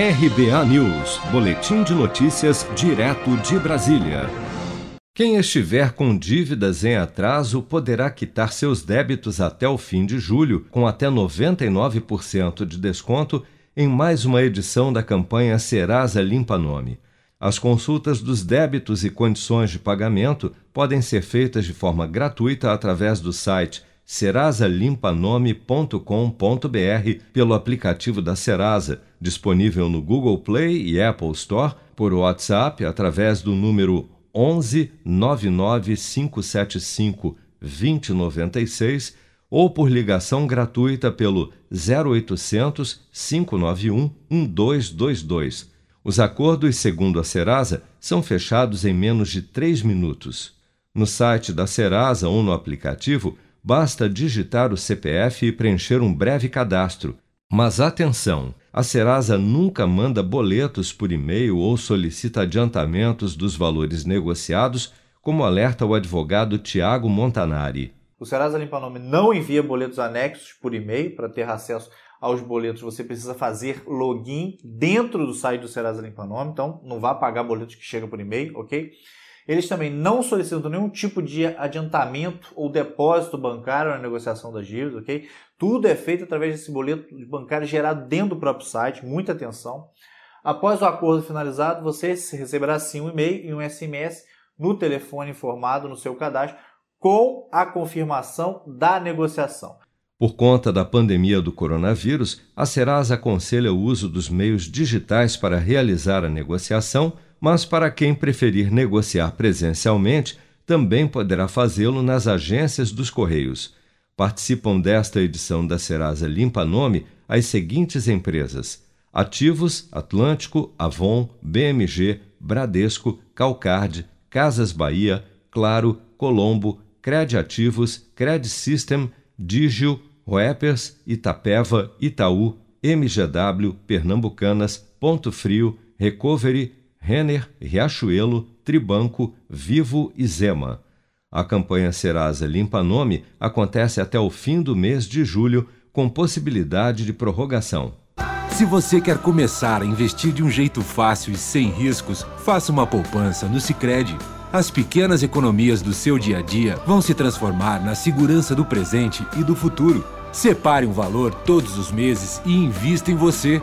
RBA News, Boletim de Notícias, direto de Brasília. Quem estiver com dívidas em atraso poderá quitar seus débitos até o fim de julho, com até 99% de desconto, em mais uma edição da campanha Serasa Limpa Nome. As consultas dos débitos e condições de pagamento podem ser feitas de forma gratuita através do site serasalimpaNome.com.br pelo aplicativo da Serasa, disponível no Google Play e Apple Store, por WhatsApp através do número 11 99575 2096 ou por ligação gratuita pelo 0800 591 1222. Os acordos, segundo a Serasa, são fechados em menos de três minutos. No site da Serasa ou no aplicativo, basta digitar o CPF e preencher um breve cadastro. Mas atenção! A Serasa nunca manda boletos por e-mail ou solicita adiantamentos dos valores negociados, como alerta o advogado Tiago Montanari. O Serasa Limpa Nome não envia boletos anexos por e-mail. Para ter acesso aos boletos, você precisa fazer login dentro do site do Serasa Limpa Nome. Então, não vá pagar boletos que chegam por e-mail, ok? Eles também não solicitam nenhum tipo de adiantamento ou depósito bancário na negociação das dívidas, ok? Tudo é feito através desse boleto bancário gerado dentro do próprio site, muita atenção. Após o acordo finalizado, você receberá sim um e-mail e um SMS no telefone informado no seu cadastro com a confirmação da negociação. Por conta da pandemia do coronavírus, a Serasa aconselha o uso dos meios digitais para realizar a negociação mas para quem preferir negociar presencialmente, também poderá fazê-lo nas agências dos Correios. Participam desta edição da Serasa Limpa Nome as seguintes empresas: Ativos, Atlântico, Avon, BMG, Bradesco, Calcard, Casas Bahia, Claro, Colombo, Crediativos, Credit System, Digio, Roepers, Itapeva, Itaú, MGW, Pernambucanas, Ponto Frio, Recovery, Renner, Riachuelo, Tribanco, Vivo e Zema. A campanha Serasa Limpa Nome acontece até o fim do mês de julho, com possibilidade de prorrogação. Se você quer começar a investir de um jeito fácil e sem riscos, faça uma poupança no Sicredi. As pequenas economias do seu dia a dia vão se transformar na segurança do presente e do futuro. Separe um valor todos os meses e invista em você.